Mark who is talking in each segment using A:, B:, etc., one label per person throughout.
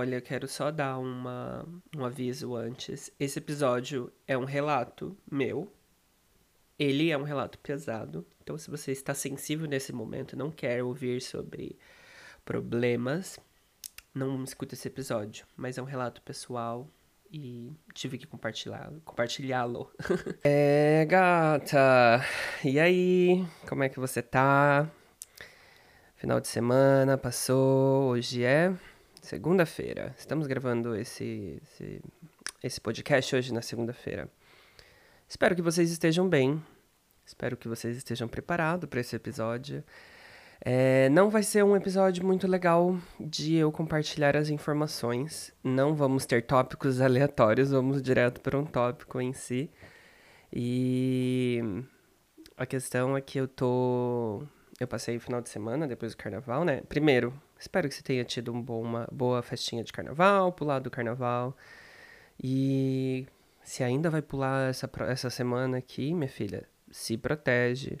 A: Olha, quero só dar uma, um aviso antes. Esse episódio é um relato meu. Ele é um relato pesado. Então, se você está sensível nesse momento, não quer ouvir sobre problemas, não escuta esse episódio. Mas é um relato pessoal e tive que compartilhá-lo. é, gata. E aí? Como é que você tá? Final de semana passou, hoje é segunda-feira. Estamos gravando esse, esse, esse podcast hoje na segunda-feira. Espero que vocês estejam bem. Espero que vocês estejam preparados para esse episódio. É, não vai ser um episódio muito legal de eu compartilhar as informações. Não vamos ter tópicos aleatórios, vamos direto para um tópico em si. E a questão é que eu tô. Eu passei o final de semana depois do carnaval, né? Primeiro, Espero que você tenha tido um bom, uma boa festinha de carnaval, pulado do carnaval. E se ainda vai pular essa, essa semana aqui, minha filha, se protege.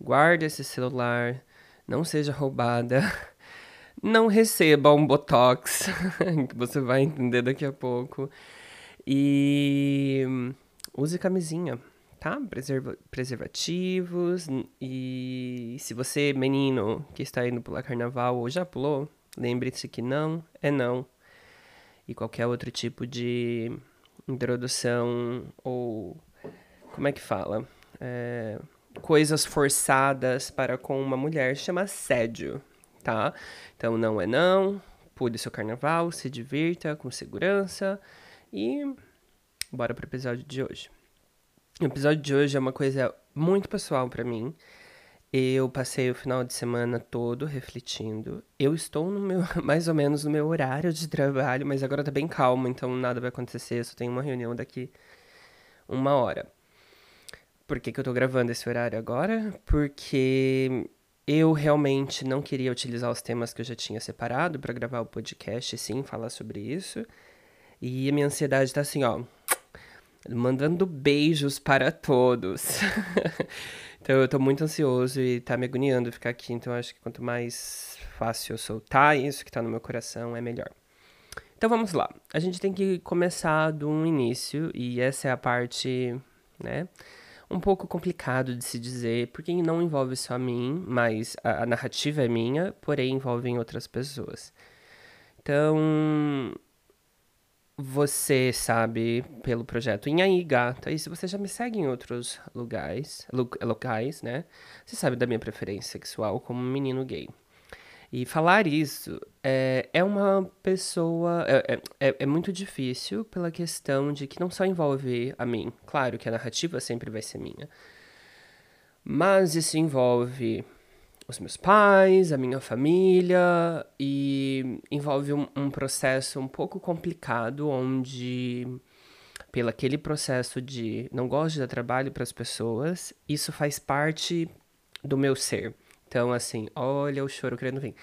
A: Guarde esse celular. Não seja roubada. Não receba um botox, que você vai entender daqui a pouco. E use camisinha, tá? Preserva preservativos. E se você, menino, que está indo pular carnaval ou já pulou, lembre-se que não é não. E qualquer outro tipo de introdução ou. Como é que fala? É, coisas forçadas para com uma mulher chama assédio, tá? Então não é não. Pule seu carnaval, se divirta com segurança e bora pro episódio de hoje. O episódio de hoje é uma coisa muito pessoal para mim. Eu passei o final de semana todo refletindo. Eu estou no meu, mais ou menos no meu horário de trabalho, mas agora tá bem calmo, então nada vai acontecer. Eu só tenho uma reunião daqui uma hora. Por que, que eu tô gravando esse horário agora? Porque eu realmente não queria utilizar os temas que eu já tinha separado para gravar o podcast, sim, falar sobre isso. E a minha ansiedade tá assim, ó mandando beijos para todos. então eu tô muito ansioso e tá me agoniando ficar aqui, então acho que quanto mais fácil eu soltar isso que tá no meu coração, é melhor. Então vamos lá. A gente tem que começar do início e essa é a parte, né, um pouco complicado de se dizer, porque não envolve só mim, mas a, a narrativa é minha, porém envolve outras pessoas. Então, você sabe pelo projeto Inhaí Gata, e se você já me segue em outros lugares, locais, né? Você sabe da minha preferência sexual como menino gay. E falar isso é, é uma pessoa. É, é, é, é muito difícil pela questão de que não só envolve a mim. Claro que a narrativa sempre vai ser minha. Mas isso envolve os meus pais, a minha família, e envolve um, um processo um pouco complicado, onde, pelo aquele processo de não gosto de dar trabalho para as pessoas, isso faz parte do meu ser. Então, assim, olha o choro querendo vir.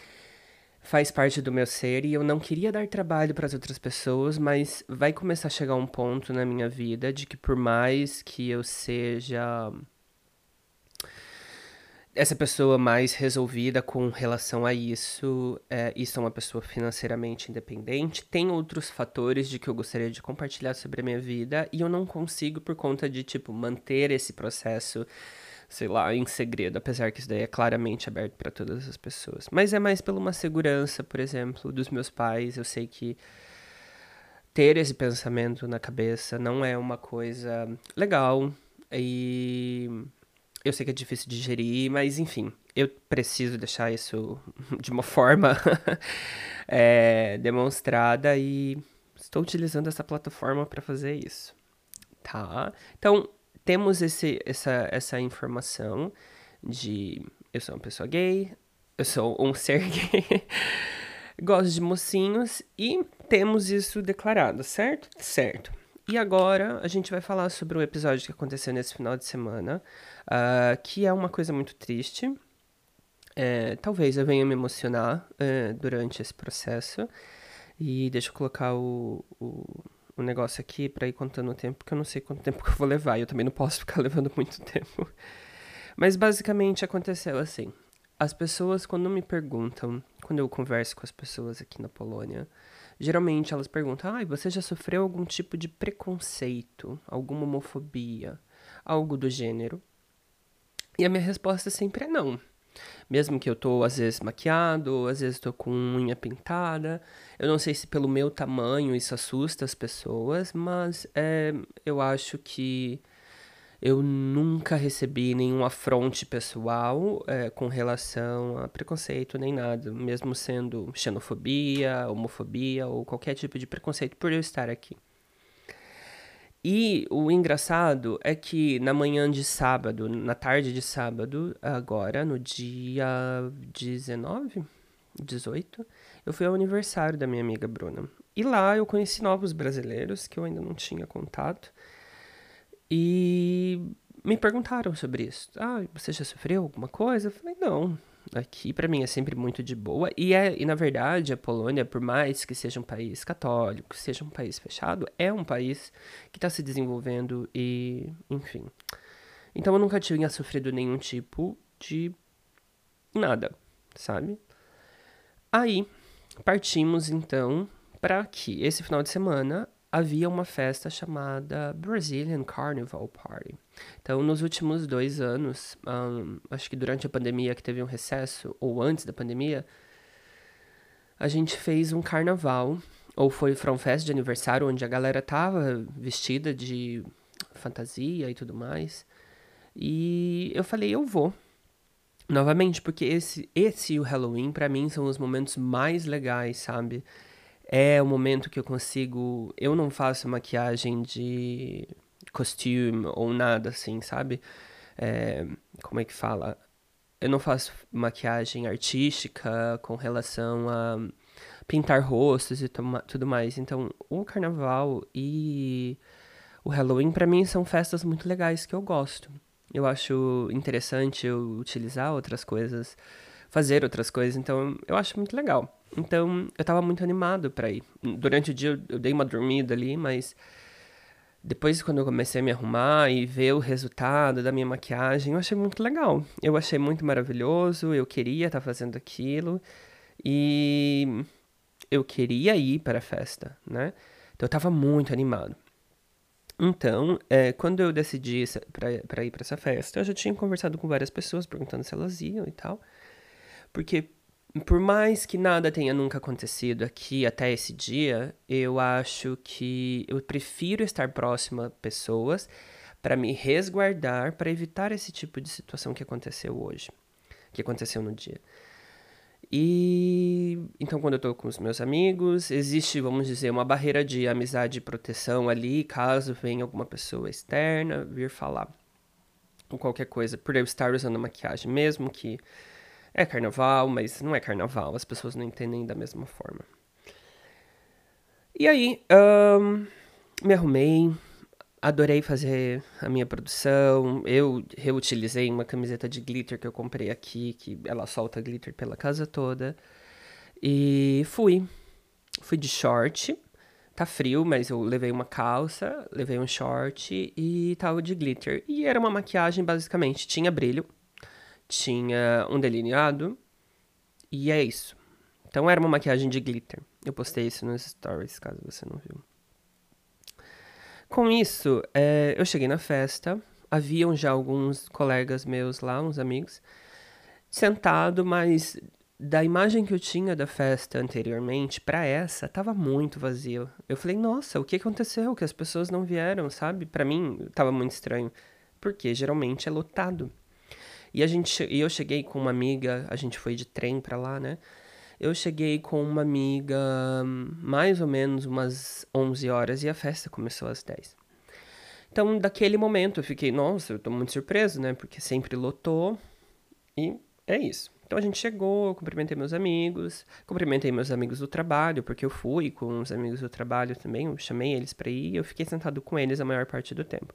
A: Faz parte do meu ser e eu não queria dar trabalho para as outras pessoas, mas vai começar a chegar um ponto na minha vida de que, por mais que eu seja essa pessoa mais resolvida com relação a isso, é, isso é uma pessoa financeiramente independente. Tem outros fatores de que eu gostaria de compartilhar sobre a minha vida e eu não consigo por conta de, tipo, manter esse processo, sei lá, em segredo, apesar que isso daí é claramente aberto para todas as pessoas. Mas é mais pela uma segurança, por exemplo, dos meus pais. Eu sei que ter esse pensamento na cabeça não é uma coisa legal e eu sei que é difícil de digerir, mas enfim, eu preciso deixar isso de uma forma é, demonstrada e estou utilizando essa plataforma para fazer isso. Tá? Então, temos esse, essa, essa informação de eu sou uma pessoa gay, eu sou um ser gay. gosto de mocinhos e temos isso declarado, certo? Certo. E agora a gente vai falar sobre um episódio que aconteceu nesse final de semana, uh, que é uma coisa muito triste. É, talvez eu venha me emocionar é, durante esse processo. E deixa eu colocar o, o, o negócio aqui para ir contando o tempo, porque eu não sei quanto tempo que eu vou levar. Eu também não posso ficar levando muito tempo. Mas basicamente aconteceu assim. As pessoas, quando me perguntam, quando eu converso com as pessoas aqui na Polônia, geralmente elas perguntam: ah, você já sofreu algum tipo de preconceito, alguma homofobia, algo do gênero? E a minha resposta sempre é não. Mesmo que eu tô, às vezes, maquiado, às vezes tô com unha pintada. Eu não sei se pelo meu tamanho isso assusta as pessoas, mas é, eu acho que eu nunca recebi nenhum afronte pessoal é, com relação a preconceito nem nada, mesmo sendo xenofobia, homofobia ou qualquer tipo de preconceito por eu estar aqui. E o engraçado é que na manhã de sábado, na tarde de sábado, agora, no dia 19, 18, eu fui ao aniversário da minha amiga Bruna. E lá eu conheci novos brasileiros que eu ainda não tinha contato. E me perguntaram sobre isso. Ah, você já sofreu alguma coisa? Eu falei, não. Aqui para mim é sempre muito de boa. E, é, e na verdade, a Polônia, por mais que seja um país católico, seja um país fechado, é um país que está se desenvolvendo e, enfim. Então eu nunca tinha sofrido nenhum tipo de nada, sabe? Aí partimos então para que esse final de semana havia uma festa chamada Brazilian Carnival Party. Então, nos últimos dois anos, um, acho que durante a pandemia que teve um recesso, ou antes da pandemia, a gente fez um carnaval, ou foi From Fest de aniversário, onde a galera tava vestida de fantasia e tudo mais. E eu falei, eu vou. Novamente, porque esse, esse e o Halloween, para mim, são os momentos mais legais, sabe? É o momento que eu consigo. Eu não faço maquiagem de costume ou nada assim, sabe? É, como é que fala? Eu não faço maquiagem artística com relação a pintar rostos e tudo mais. Então, o carnaval e o Halloween, para mim, são festas muito legais que eu gosto. Eu acho interessante eu utilizar outras coisas, fazer outras coisas, então eu acho muito legal. Então, eu tava muito animado para ir. Durante o dia eu dei uma dormida ali, mas depois quando eu comecei a me arrumar e ver o resultado da minha maquiagem, eu achei muito legal. Eu achei muito maravilhoso, eu queria estar tá fazendo aquilo e eu queria ir para a festa, né? Então eu tava muito animado. Então, é, quando eu decidi para ir para essa festa, eu já tinha conversado com várias pessoas perguntando se elas iam e tal. Porque por mais que nada tenha nunca acontecido aqui até esse dia, eu acho que eu prefiro estar próximo a pessoas para me resguardar, para evitar esse tipo de situação que aconteceu hoje, que aconteceu no dia. E então, quando eu tô com os meus amigos, existe, vamos dizer, uma barreira de amizade e proteção ali, caso venha alguma pessoa externa vir falar ou qualquer coisa, por eu estar usando maquiagem, mesmo que é carnaval, mas não é carnaval, as pessoas não entendem da mesma forma. E aí, um, me arrumei, adorei fazer a minha produção. Eu reutilizei uma camiseta de glitter que eu comprei aqui, que ela solta glitter pela casa toda. E fui. Fui de short. Tá frio, mas eu levei uma calça, levei um short e tava de glitter. E era uma maquiagem, basicamente. Tinha brilho, tinha um delineado. E é isso. Então era uma maquiagem de glitter. Eu postei isso nos stories, caso você não viu. Com isso, é, eu cheguei na festa. Haviam já alguns colegas meus lá, uns amigos, sentado, mas da imagem que eu tinha da festa anteriormente para essa, tava muito vazio. Eu falei, nossa, o que aconteceu? Que as pessoas não vieram, sabe? Para mim, tava muito estranho. Porque geralmente é lotado. E a gente, e eu cheguei com uma amiga, a gente foi de trem para lá, né? Eu cheguei com uma amiga mais ou menos umas 11 horas e a festa começou às 10. Então, daquele momento eu fiquei, nossa, eu tô muito surpreso, né? Porque sempre lotou e é isso. Então a gente chegou, cumprimentei meus amigos, cumprimentei meus amigos do trabalho, porque eu fui com os amigos do trabalho também, eu chamei eles para ir eu fiquei sentado com eles a maior parte do tempo.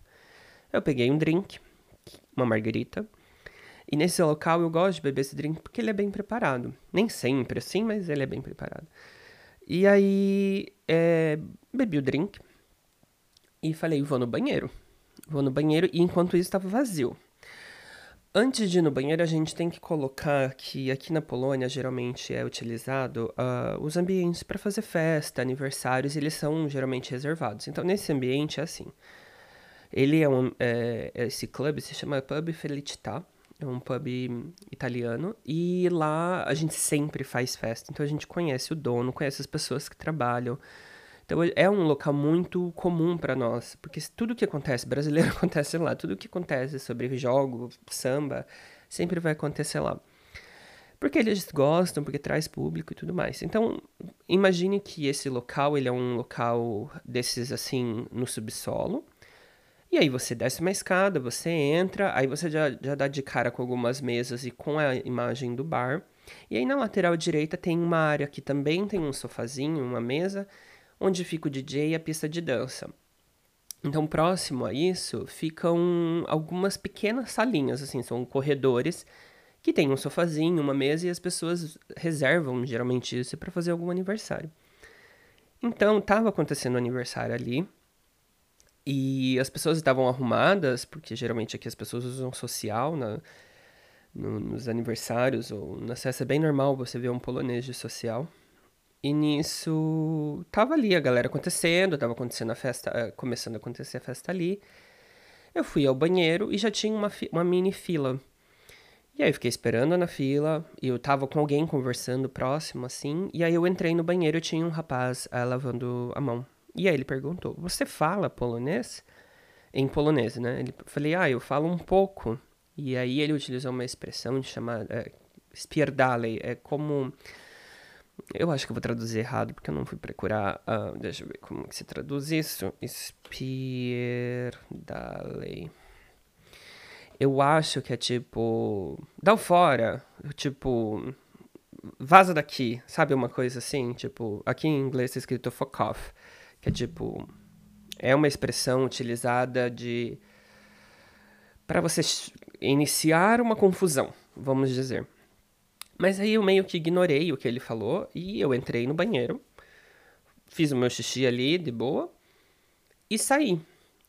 A: Eu peguei um drink, uma margarita, e nesse local eu gosto de beber esse drink porque ele é bem preparado. Nem sempre assim, mas ele é bem preparado. E aí, é, bebi o drink e falei, vou no banheiro. Vou no banheiro e enquanto isso estava vazio. Antes de ir no banheiro, a gente tem que colocar que aqui na Polônia geralmente é utilizado uh, os ambientes para fazer festa, aniversários, eles são geralmente reservados. Então, nesse ambiente é assim. Ele é um. É, esse clube se chama Pub Felicità, é um pub italiano, e lá a gente sempre faz festa. Então a gente conhece o dono, conhece as pessoas que trabalham. Então é um local muito comum para nós, porque tudo que acontece, brasileiro acontece lá, tudo que acontece sobre jogo, samba, sempre vai acontecer lá. Porque eles gostam, porque traz público e tudo mais. Então, imagine que esse local, ele é um local desses assim, no subsolo. E aí você desce uma escada, você entra, aí você já, já dá de cara com algumas mesas e com a imagem do bar. E aí na lateral direita tem uma área que também tem um sofazinho, uma mesa, onde fica o DJ e a pista de dança. Então, próximo a isso, ficam algumas pequenas salinhas, assim, são corredores que tem um sofazinho, uma mesa e as pessoas reservam geralmente isso para fazer algum aniversário. Então, estava acontecendo aniversário ali e as pessoas estavam arrumadas, porque geralmente aqui as pessoas usam social na, no, nos aniversários ou na festa é bem normal você ver um polonês de social. E nisso tava ali a galera acontecendo, tava acontecendo a festa, eh, começando a acontecer a festa ali. Eu fui ao banheiro e já tinha uma, uma mini fila. E aí fiquei esperando na fila, e eu tava com alguém conversando próximo, assim, e aí eu entrei no banheiro e tinha um rapaz uh, lavando a mão. E aí ele perguntou, você fala polonês? Em polonês, né? Ele, falei, ah, eu falo um pouco. E aí ele utilizou uma expressão de chamar é, spierdalej, é como eu acho que eu vou traduzir errado, porque eu não fui procurar. Uh, deixa eu ver como que se traduz isso. Spierdalej. Eu acho que é tipo. Dá fora. Tipo. Vaza daqui. Sabe uma coisa assim? Tipo. Aqui em inglês tá escrito fuck off. Que é tipo. É uma expressão utilizada de. para você iniciar uma confusão, vamos dizer. Mas aí eu meio que ignorei o que ele falou e eu entrei no banheiro, fiz o meu xixi ali de boa e saí.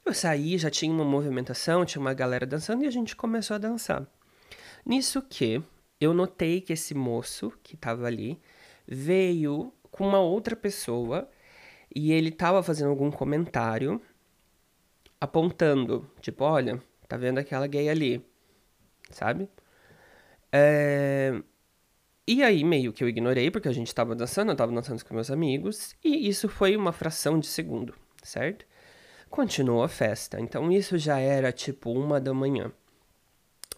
A: Eu saí, já tinha uma movimentação, tinha uma galera dançando e a gente começou a dançar. Nisso que eu notei que esse moço que estava ali veio com uma outra pessoa e ele estava fazendo algum comentário apontando, tipo, olha, tá vendo aquela gay ali, sabe? É... E aí, meio que eu ignorei, porque a gente tava dançando, eu tava dançando com meus amigos, e isso foi uma fração de segundo, certo? Continuou a festa, então isso já era tipo uma da manhã.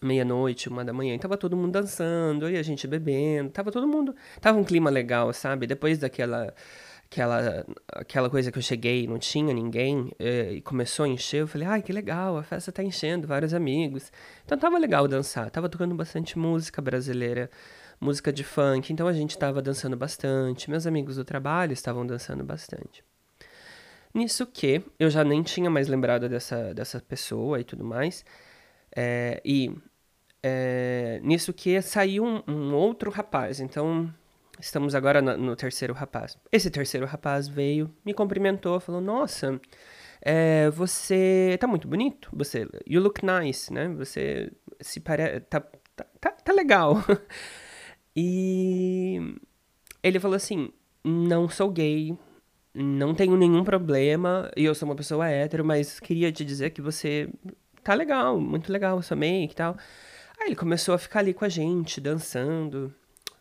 A: Meia-noite, uma da manhã, e tava todo mundo dançando, e a gente bebendo, tava todo mundo. Tava um clima legal, sabe? Depois daquela aquela, aquela coisa que eu cheguei não tinha ninguém é, e começou a encher, eu falei, ai, que legal, a festa tá enchendo, vários amigos. Então tava legal dançar, tava tocando bastante música brasileira música de funk, então a gente estava dançando bastante, meus amigos do trabalho estavam dançando bastante. Nisso que eu já nem tinha mais lembrado dessa, dessa pessoa e tudo mais, é, e é, nisso que saiu um, um, outro rapaz, então estamos agora no, no, terceiro rapaz. Esse terceiro rapaz veio, me cumprimentou, falou: Nossa, é, você tá muito bonito, você, you look nice, né? Você se parece, tá, tá, tá, tá legal. E ele falou assim: não sou gay, não tenho nenhum problema, e eu sou uma pessoa hétero, mas queria te dizer que você tá legal, muito legal, sua make e tal. Aí ele começou a ficar ali com a gente, dançando,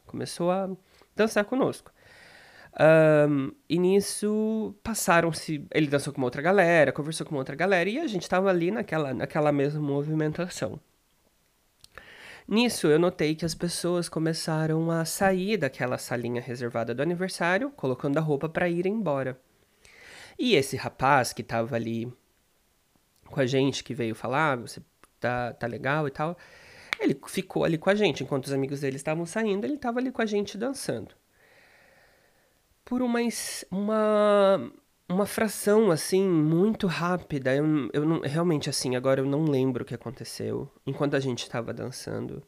A: começou a dançar conosco. Um, e nisso passaram-se. Ele dançou com uma outra galera, conversou com uma outra galera, e a gente tava ali naquela, naquela mesma movimentação. Nisso, eu notei que as pessoas começaram a sair daquela salinha reservada do aniversário, colocando a roupa para ir embora. E esse rapaz que estava ali com a gente, que veio falar, ah, você tá, tá legal e tal, Ele ficou ali com a gente. Enquanto os amigos dele estavam saindo, ele estava ali com a gente dançando. Por uma, uma, uma fração, assim, muito rápida. Eu, eu não, realmente, assim, agora eu não lembro o que aconteceu. Enquanto a gente estava dançando.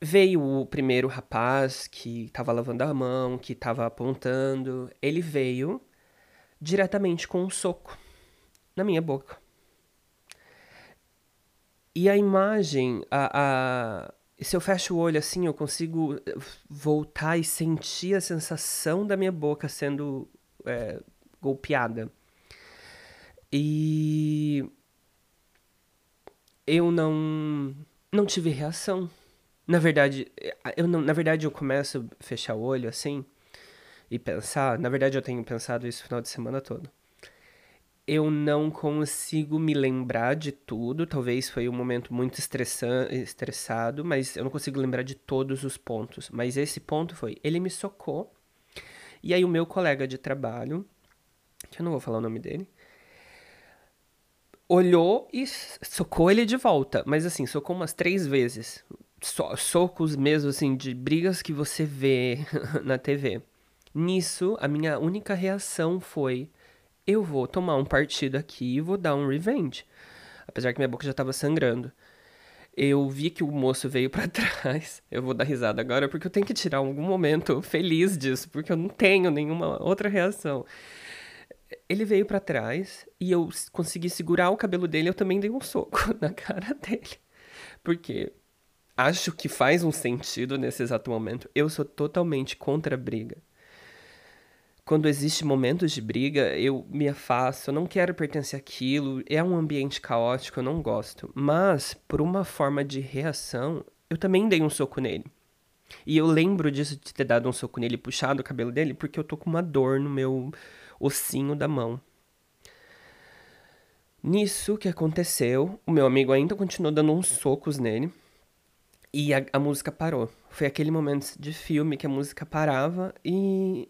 A: Veio o primeiro rapaz que estava lavando a mão, que estava apontando. Ele veio diretamente com um soco na minha boca. E a imagem, a, a, se eu fecho o olho assim, eu consigo voltar e sentir a sensação da minha boca sendo é, golpeada. E eu não não tive reação. Na verdade, eu não, na verdade eu começo a fechar o olho assim e pensar, na verdade eu tenho pensado isso o final de semana todo eu não consigo me lembrar de tudo. Talvez foi um momento muito estressado, mas eu não consigo lembrar de todos os pontos. Mas esse ponto foi: ele me socou. E aí, o meu colega de trabalho, que eu não vou falar o nome dele, olhou e socou ele de volta. Mas assim, socou umas três vezes. So socos mesmo, assim, de brigas que você vê na TV. Nisso, a minha única reação foi eu vou tomar um partido aqui e vou dar um revenge. Apesar que minha boca já estava sangrando. Eu vi que o moço veio para trás. Eu vou dar risada agora porque eu tenho que tirar algum momento feliz disso, porque eu não tenho nenhuma outra reação. Ele veio para trás e eu consegui segurar o cabelo dele, eu também dei um soco na cara dele. Porque acho que faz um sentido nesse exato momento. Eu sou totalmente contra a briga quando existe momentos de briga, eu me afasto, eu não quero pertencer àquilo, é um ambiente caótico, eu não gosto. Mas, por uma forma de reação, eu também dei um soco nele. E eu lembro disso de ter dado um soco nele, puxado o cabelo dele, porque eu tô com uma dor no meu ossinho da mão. Nisso que aconteceu, o meu amigo ainda continuou dando uns socos nele. E a, a música parou. Foi aquele momento de filme que a música parava e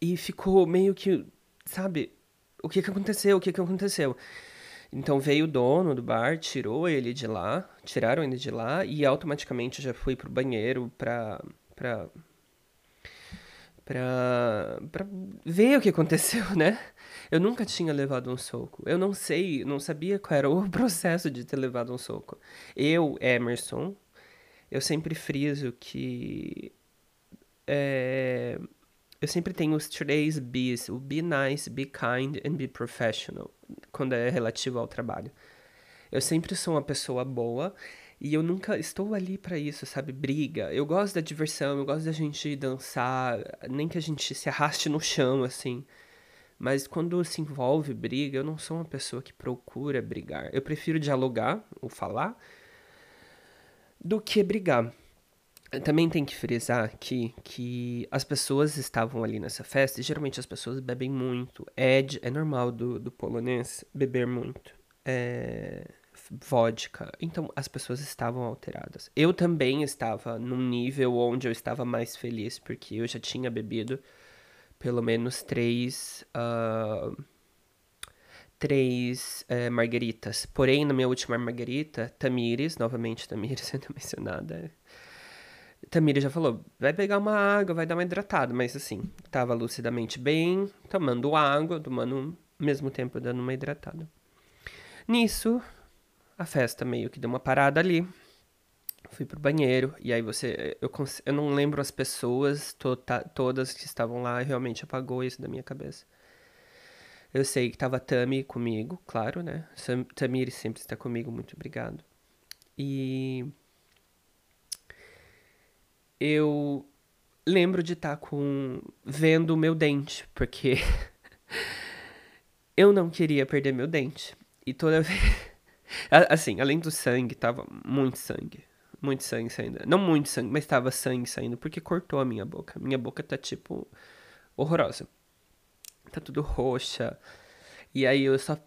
A: e ficou meio que, sabe, o que que aconteceu? O que que aconteceu? Então veio o dono do bar, tirou ele de lá, tiraram ele de lá e automaticamente já fui pro banheiro pra, pra, pra, pra ver o que aconteceu, né? Eu nunca tinha levado um soco. Eu não sei, não sabia qual era o processo de ter levado um soco. Eu, Emerson, eu sempre friso que é, eu sempre tenho os três Bs, o be nice, be kind and be professional, quando é relativo ao trabalho. Eu sempre sou uma pessoa boa e eu nunca estou ali para isso, sabe? Briga. Eu gosto da diversão, eu gosto da gente dançar, nem que a gente se arraste no chão, assim. Mas quando se envolve briga, eu não sou uma pessoa que procura brigar. Eu prefiro dialogar ou falar do que brigar. Também tem que frisar aqui que as pessoas estavam ali nessa festa e geralmente as pessoas bebem muito. É, é normal do, do polonês beber muito. É, vodka. Então as pessoas estavam alteradas. Eu também estava num nível onde eu estava mais feliz, porque eu já tinha bebido pelo menos três. Uh, três é, margaritas. Porém, na minha última margarita, Tamires, novamente Tamires sendo mencionada, Tamira já falou, vai pegar uma água, vai dar uma hidratada, mas assim, tava lucidamente bem, tomando água, tomando ao mesmo tempo dando uma hidratada. Nisso, a festa meio que deu uma parada ali. Fui pro banheiro, e aí você. Eu, eu não lembro as pessoas to todas que estavam lá, realmente apagou isso da minha cabeça. Eu sei que tava Tami comigo, claro, né? Tamiri sempre está comigo, muito obrigado. E eu lembro de estar tá com vendo o meu dente, porque eu não queria perder meu dente. E toda vez assim, além do sangue, tava muito sangue. Muito sangue saindo. Não muito sangue, mas tava sangue saindo, porque cortou a minha boca. Minha boca tá, tipo, horrorosa. Tá tudo roxa. E aí eu só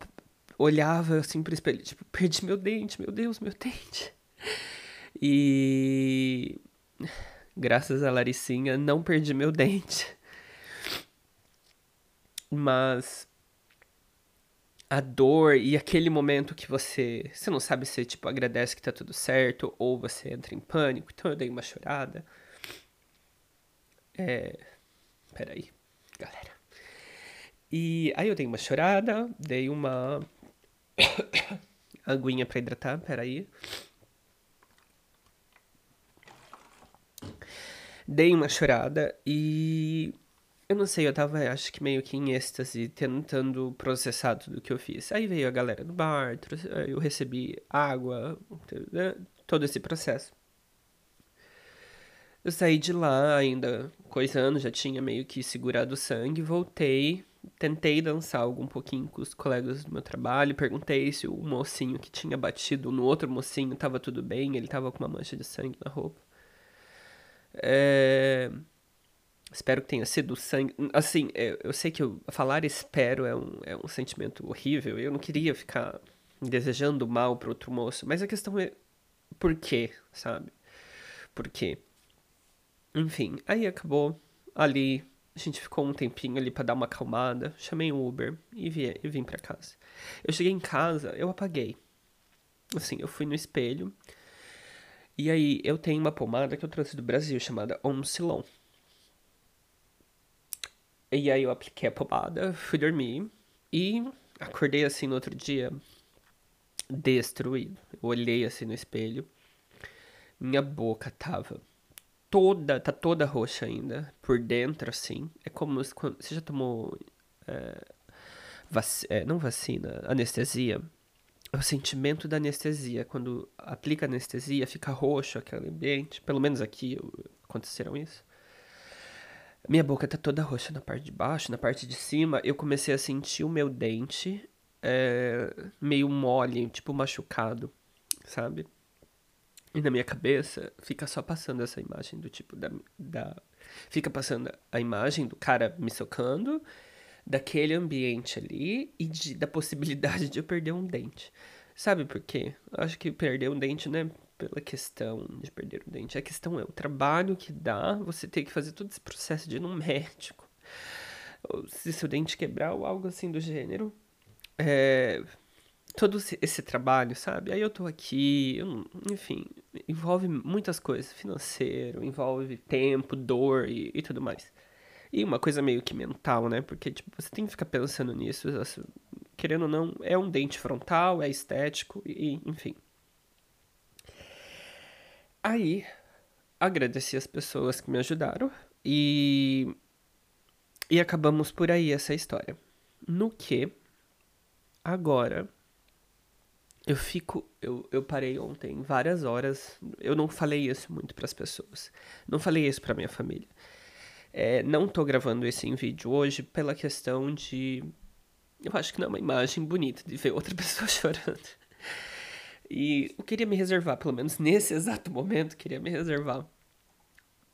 A: olhava assim pro espelho, tipo, perdi meu dente, meu Deus, meu dente. E Graças a Laricinha, não perdi meu dente. Mas a dor e aquele momento que você, você não sabe se tipo agradece que tá tudo certo ou você entra em pânico. Então eu dei uma chorada. É, peraí, galera. E aí eu dei uma chorada, dei uma aguinha para hidratar, peraí. Dei uma chorada e eu não sei, eu tava, acho que meio que em êxtase, tentando processar tudo que eu fiz. Aí veio a galera do bar, eu recebi água, né, todo esse processo. Eu saí de lá ainda coisando, já tinha meio que segurado o sangue, voltei, tentei dançar algo um pouquinho com os colegas do meu trabalho, perguntei se o mocinho que tinha batido no outro mocinho tava tudo bem, ele tava com uma mancha de sangue na roupa. É... Espero que tenha sido sangue. Assim, eu, eu sei que eu, falar espero é um, é um sentimento horrível. Eu não queria ficar desejando mal para outro moço. Mas a questão é por quê, sabe? Por quê? Enfim, aí acabou ali. A gente ficou um tempinho ali para dar uma acalmada. Chamei um Uber e, vi, e vim para casa. Eu cheguei em casa, eu apaguei. Assim, eu fui no espelho. E aí, eu tenho uma pomada que eu trouxe do Brasil chamada Omsilon. E aí eu apliquei a pomada, fui dormir e acordei assim no outro dia destruído. Eu olhei assim no espelho. Minha boca tava toda, tá toda roxa ainda, por dentro assim. É como se você já tomou é, vac, é, não vacina, anestesia. O sentimento da anestesia. Quando aplica anestesia, fica roxo aquele ambiente. Pelo menos aqui aconteceram isso. Minha boca tá toda roxa na parte de baixo, na parte de cima. Eu comecei a sentir o meu dente é, meio mole, tipo machucado, sabe? E na minha cabeça fica só passando essa imagem do tipo da. da fica passando a imagem do cara me socando, daquele ambiente ali e de, da possibilidade de eu perder um dente. Sabe por quê? Eu acho que perder um dente não é pela questão de perder o dente. A questão é o trabalho que dá você ter que fazer todo esse processo de ir num médico. Se seu dente quebrar ou algo assim do gênero. É, todo esse trabalho, sabe? Aí eu tô aqui, eu, enfim, envolve muitas coisas. Financeiro, envolve tempo, dor e, e tudo mais. E uma coisa meio que mental, né? Porque, tipo, você tem que ficar pensando nisso. Querendo ou não, é um dente frontal, é estético, e enfim. Aí, agradeci as pessoas que me ajudaram e. E acabamos por aí essa história. No que, agora, eu fico. Eu, eu parei ontem várias horas. Eu não falei isso muito para as pessoas. Não falei isso para minha família. É, não tô gravando esse em vídeo hoje pela questão de. Eu acho que não é uma imagem bonita de ver outra pessoa chorando. E eu queria me reservar, pelo menos nesse exato momento, queria me reservar.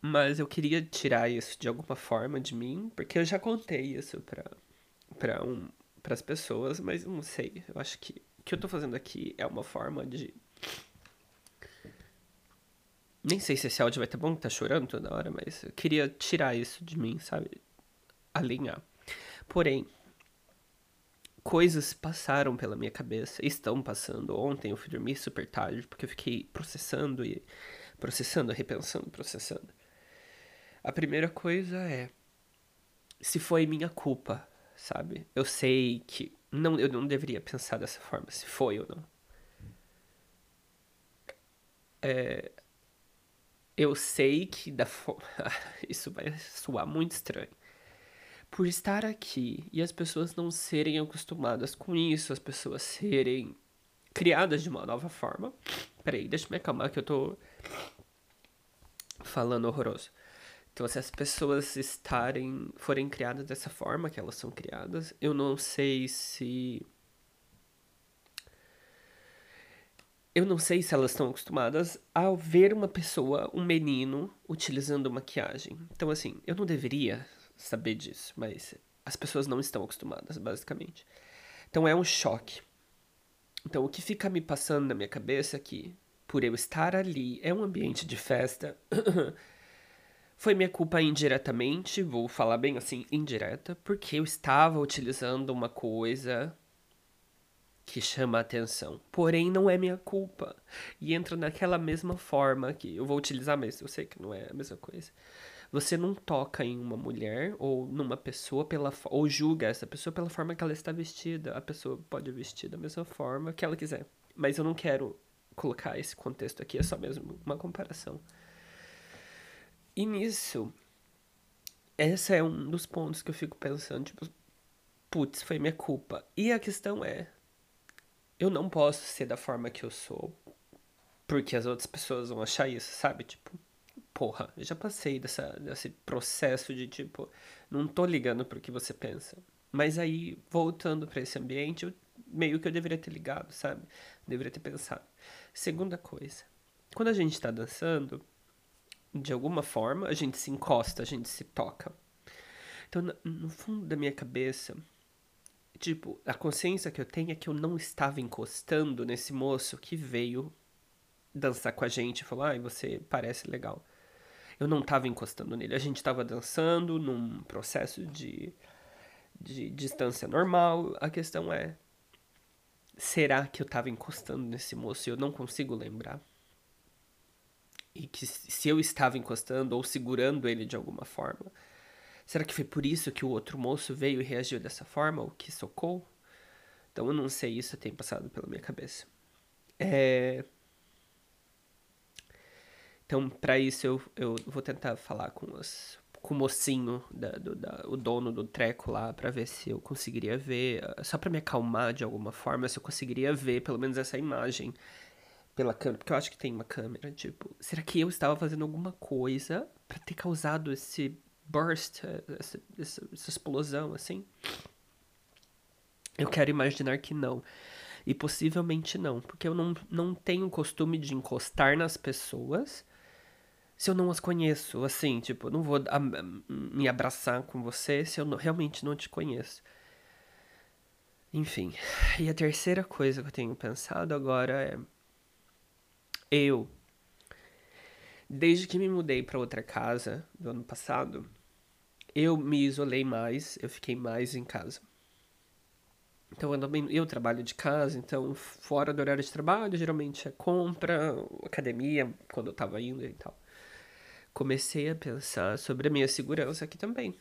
A: Mas eu queria tirar isso de alguma forma de mim, porque eu já contei isso pra, pra, um, pras pessoas, mas não sei. Eu acho que o que eu tô fazendo aqui é uma forma de. Nem sei se esse áudio vai estar bom, tá chorando toda hora, mas eu queria tirar isso de mim, sabe? Alinhar. Porém, coisas passaram pela minha cabeça, estão passando. Ontem eu fui dormir super tarde porque eu fiquei processando e processando, repensando, processando. A primeira coisa é se foi minha culpa, sabe? Eu sei que não eu não deveria pensar dessa forma, se foi ou não. É, eu sei que da forma isso vai soar muito estranho por estar aqui e as pessoas não serem acostumadas com isso, as pessoas serem criadas de uma nova forma. Peraí, deixa eu me acalmar que eu tô falando horroroso. Então, se as pessoas estarem, forem criadas dessa forma que elas são criadas, eu não sei se. Eu não sei se elas estão acostumadas a ver uma pessoa, um menino, utilizando maquiagem. Então, assim, eu não deveria saber disso, mas as pessoas não estão acostumadas, basicamente. Então é um choque. Então o que fica me passando na minha cabeça é que, por eu estar ali, é um ambiente de festa. Foi minha culpa indiretamente, vou falar bem assim, indireta, porque eu estava utilizando uma coisa que chama a atenção. Porém, não é minha culpa. E entra naquela mesma forma que eu vou utilizar, mas eu sei que não é a mesma coisa. Você não toca em uma mulher ou numa pessoa pela ou julga essa pessoa pela forma que ela está vestida. A pessoa pode vestir da mesma forma que ela quiser. Mas eu não quero colocar esse contexto aqui, é só mesmo uma comparação. E nisso, esse é um dos pontos que eu fico pensando, tipo, putz, foi minha culpa. E a questão é, eu não posso ser da forma que eu sou, porque as outras pessoas vão achar isso, sabe? Tipo, porra, eu já passei dessa, desse processo de tipo, não tô ligando pro que você pensa. Mas aí, voltando para esse ambiente, eu, meio que eu deveria ter ligado, sabe? Deveria ter pensado. Segunda coisa, quando a gente tá dançando, de alguma forma, a gente se encosta, a gente se toca. Então, no fundo da minha cabeça, Tipo, a consciência que eu tenho é que eu não estava encostando nesse moço que veio dançar com a gente e falou: ai, você parece legal. Eu não estava encostando nele. A gente estava dançando num processo de, de distância normal. A questão é: será que eu estava encostando nesse moço e eu não consigo lembrar? E que se eu estava encostando ou segurando ele de alguma forma Será que foi por isso que o outro moço veio e reagiu dessa forma, ou que socou? Então eu não sei, isso tem passado pela minha cabeça. É... Então, para isso, eu, eu vou tentar falar com, os, com o mocinho, da, do, da, o dono do treco lá, para ver se eu conseguiria ver, só para me acalmar de alguma forma, se eu conseguiria ver pelo menos essa imagem pela câmera, porque eu acho que tem uma câmera, tipo, será que eu estava fazendo alguma coisa para ter causado esse burst, essa, essa, essa explosão, assim? Eu quero imaginar que não. E possivelmente não, porque eu não, não tenho costume de encostar nas pessoas se eu não as conheço. Assim, tipo, não vou me abraçar com você se eu não, realmente não te conheço. Enfim. E a terceira coisa que eu tenho pensado agora é. Eu. Desde que me mudei para outra casa do ano passado, eu me isolei mais, eu fiquei mais em casa. Então eu, também, eu trabalho de casa, então fora do horário de trabalho, geralmente é compra, academia, quando eu tava indo e tal. Comecei a pensar sobre a minha segurança aqui também.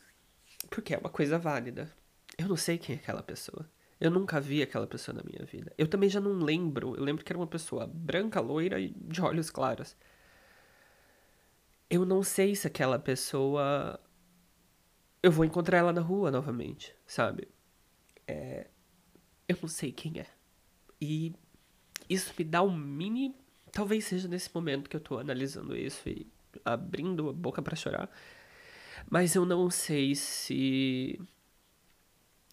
A: Porque é uma coisa válida. Eu não sei quem é aquela pessoa. Eu nunca vi aquela pessoa na minha vida. Eu também já não lembro. Eu lembro que era uma pessoa branca, loira e de olhos claros. Eu não sei se aquela pessoa eu vou encontrar ela na rua novamente, sabe? É, eu não sei quem é. E isso me dá um mini. Talvez seja nesse momento que eu tô analisando isso e abrindo a boca para chorar. Mas eu não sei se.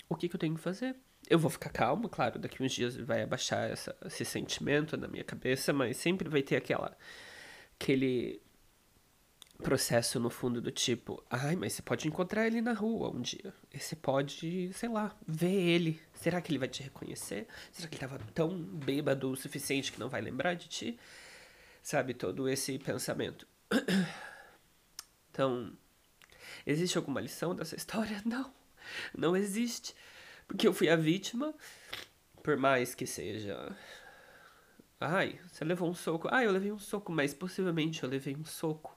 A: O que, que eu tenho que fazer? Eu vou ficar calmo, claro, daqui uns dias vai abaixar essa, esse sentimento na minha cabeça, mas sempre vai ter aquela. aquele processo no fundo do tipo, ai, mas você pode encontrar ele na rua um dia. E você pode, sei lá, ver ele. Será que ele vai te reconhecer? Será que ele tava tão bêbado o suficiente que não vai lembrar de ti? Sabe, todo esse pensamento. Então, existe alguma lição dessa história? Não. Não existe. Porque eu fui a vítima, por mais que seja. Ai, você levou um soco. Ah, eu levei um soco, mas possivelmente eu levei um soco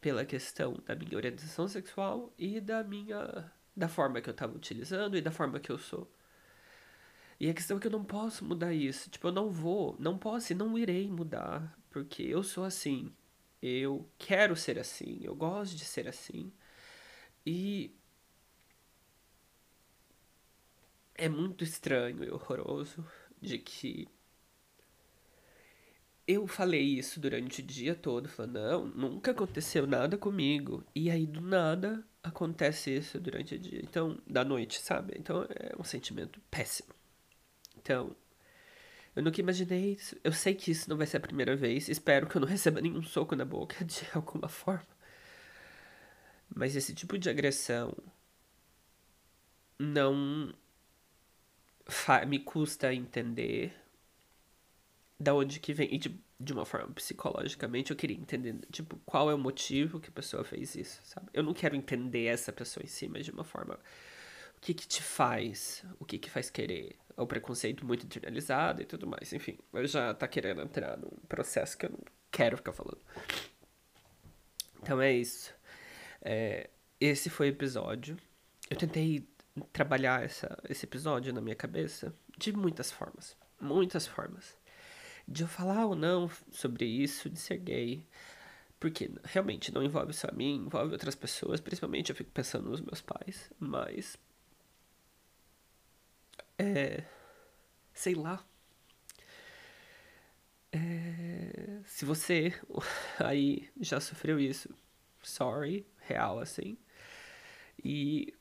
A: pela questão da minha orientação sexual e da minha da forma que eu estava utilizando e da forma que eu sou. E a questão é que eu não posso mudar isso. Tipo, eu não vou, não posso e não irei mudar, porque eu sou assim. Eu quero ser assim, eu gosto de ser assim. E é muito estranho e horroroso de que eu falei isso durante o dia todo, falando, não, nunca aconteceu nada comigo. E aí, do nada, acontece isso durante o dia. Então, da noite, sabe? Então, é um sentimento péssimo. Então, eu nunca imaginei isso. Eu sei que isso não vai ser a primeira vez. Espero que eu não receba nenhum soco na boca de alguma forma. Mas esse tipo de agressão não me custa entender da onde que vem. E de, de uma forma psicologicamente, eu queria entender, tipo, qual é o motivo que a pessoa fez isso, sabe? Eu não quero entender essa pessoa em si, mas de uma forma. O que que te faz? O que que faz querer? o preconceito muito internalizado e tudo mais. Enfim, eu já tá querendo entrar num processo que eu não quero ficar falando. Então é isso. É, esse foi o episódio. Eu tentei trabalhar essa, esse episódio na minha cabeça de muitas formas. Muitas formas. De eu falar ou não sobre isso, de ser gay. Porque realmente não envolve só mim, envolve outras pessoas. Principalmente eu fico pensando nos meus pais. Mas é, sei lá. É, se você aí já sofreu isso, sorry, real assim. E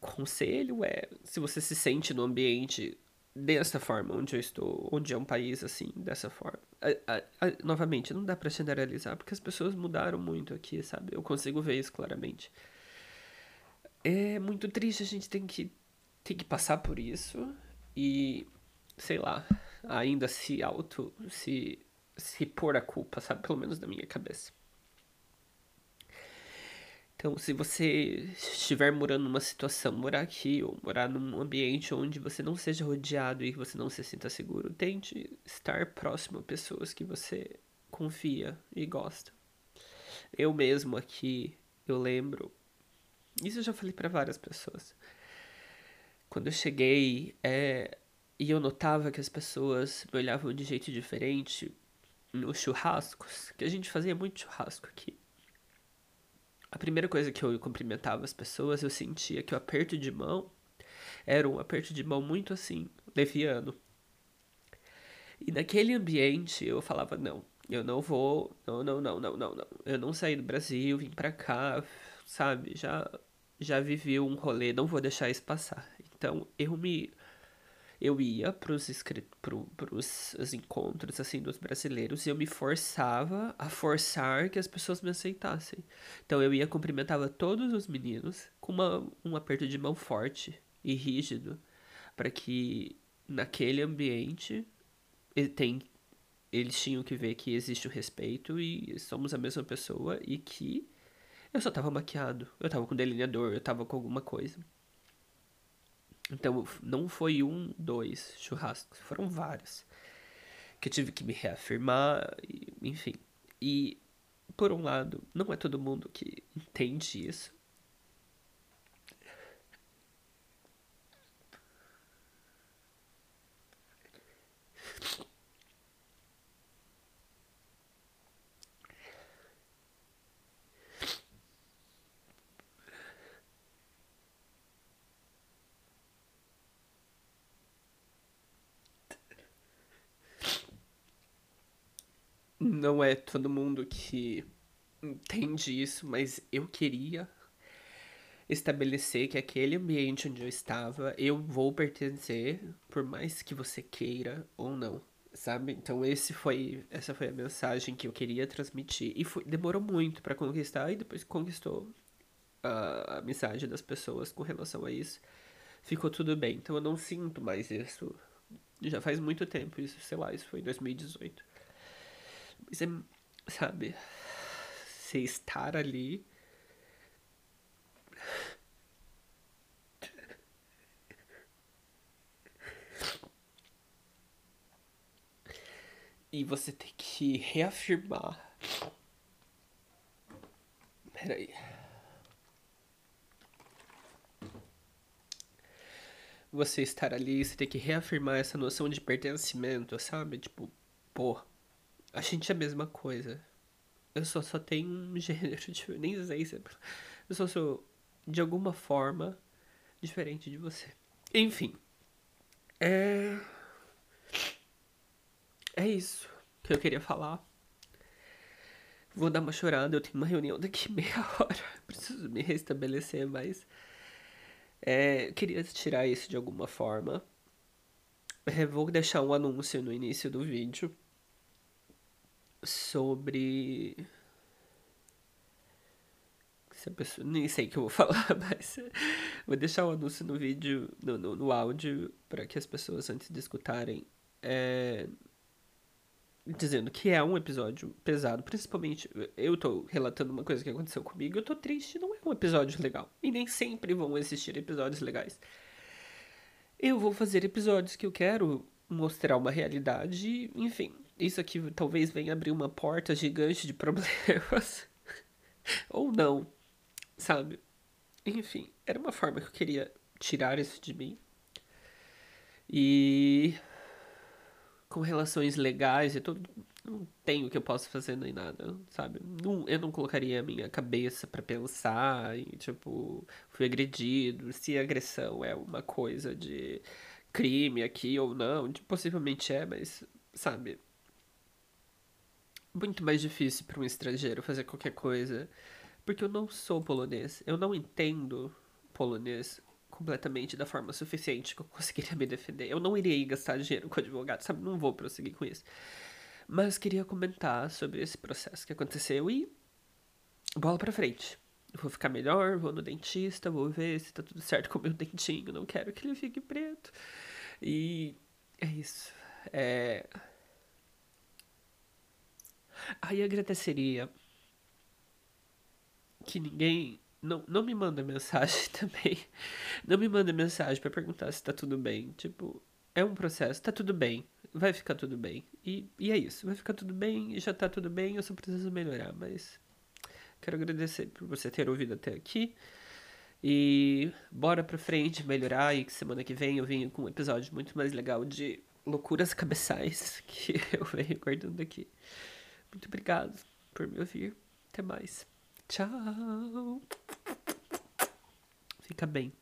A: conselho é, se você se sente no ambiente dessa forma, onde eu estou, onde é um país assim, dessa forma. A, a, a, novamente, não dá para generalizar, porque as pessoas mudaram muito aqui, sabe? Eu consigo ver isso claramente. É muito triste, a gente tem que tem que passar por isso e, sei lá, ainda se auto, se, se pôr a culpa, sabe? Pelo menos na minha cabeça. Então, se você estiver morando numa situação, morar aqui ou morar num ambiente onde você não seja rodeado e você não se sinta seguro, tente estar próximo a pessoas que você confia e gosta. Eu mesmo aqui, eu lembro, isso eu já falei para várias pessoas quando eu cheguei é, e eu notava que as pessoas me olhavam de jeito diferente nos churrascos, que a gente fazia muito churrasco aqui. A primeira coisa que eu cumprimentava as pessoas, eu sentia que o aperto de mão era um aperto de mão muito assim, leviano. E naquele ambiente eu falava: não, eu não vou, não, não, não, não, não, não. Eu não saí do Brasil, vim pra cá, sabe? Já, já vivi um rolê, não vou deixar isso passar. Então eu me eu ia para os encontros assim dos brasileiros e eu me forçava a forçar que as pessoas me aceitassem. Então eu ia cumprimentava todos os meninos com uma, um aperto de mão forte e rígido para que naquele ambiente ele tem eles tinham que ver que existe o respeito e somos a mesma pessoa e que eu só tava maquiado, eu tava com delineador, eu tava com alguma coisa. Então, não foi um, dois churrascos, foram vários. Que eu tive que me reafirmar, enfim. E, por um lado, não é todo mundo que entende isso. Não é todo mundo que entende isso, mas eu queria estabelecer que aquele ambiente onde eu estava, eu vou pertencer, por mais que você queira ou não, sabe? Então esse foi, essa foi a mensagem que eu queria transmitir e foi, demorou muito para conquistar e depois conquistou a amizade das pessoas com relação a isso. Ficou tudo bem. Então eu não sinto mais isso. Já faz muito tempo isso, sei lá, isso foi em 2018. Mas é, sabe, você estar ali. E você tem que reafirmar. Peraí. Você estar ali, você tem que reafirmar essa noção de pertencimento, sabe? Tipo, pô, a gente é a mesma coisa. Eu só, só tenho um gênero diferente. Nem sei se. É eu só sou, de alguma forma, diferente de você. Enfim. É. É isso que eu queria falar. Vou dar uma chorada, eu tenho uma reunião daqui meia hora. Preciso me restabelecer, mas. É, eu queria tirar isso de alguma forma. É, vou deixar um anúncio no início do vídeo sobre. Se a pessoa... Nem sei o que eu vou falar, mas vou deixar o anúncio no vídeo, no, no, no áudio, para que as pessoas, antes de escutarem, é... dizendo que é um episódio pesado. Principalmente, eu tô relatando uma coisa que aconteceu comigo, eu tô triste, não é um episódio legal. E nem sempre vão existir episódios legais. eu vou fazer episódios que eu quero mostrar uma realidade, enfim. Isso aqui talvez venha abrir uma porta gigante de problemas. Ou não, sabe? Enfim, era uma forma que eu queria tirar isso de mim. E com relações legais e tudo, não tenho o que eu possa fazer nem nada, sabe? Não, eu não colocaria a minha cabeça para pensar e, tipo, fui agredido, se agressão é uma coisa de crime aqui ou não, possivelmente é, mas, sabe? Muito mais difícil para um estrangeiro fazer qualquer coisa, porque eu não sou polonês, eu não entendo polonês completamente da forma suficiente que eu conseguiria me defender. Eu não irei gastar dinheiro com advogado, sabe? Não vou prosseguir com isso. Mas queria comentar sobre esse processo que aconteceu e bola pra frente. Vou ficar melhor, vou no dentista, vou ver se tá tudo certo com o meu dentinho. Não quero que ele fique preto. E é isso. É. Aí agradeceria que ninguém não, não me manda mensagem também. Não me manda mensagem para perguntar se tá tudo bem. Tipo, é um processo, tá tudo bem. Vai ficar tudo bem. E, e é isso, vai ficar tudo bem, já tá tudo bem, eu só preciso melhorar, mas quero agradecer por você ter ouvido até aqui. E bora pra frente, melhorar. E que semana que vem eu venho com um episódio muito mais legal de loucuras cabeçais que eu venho guardando aqui. Muito obrigado por me ouvir. Até mais. Tchau. Fica bem.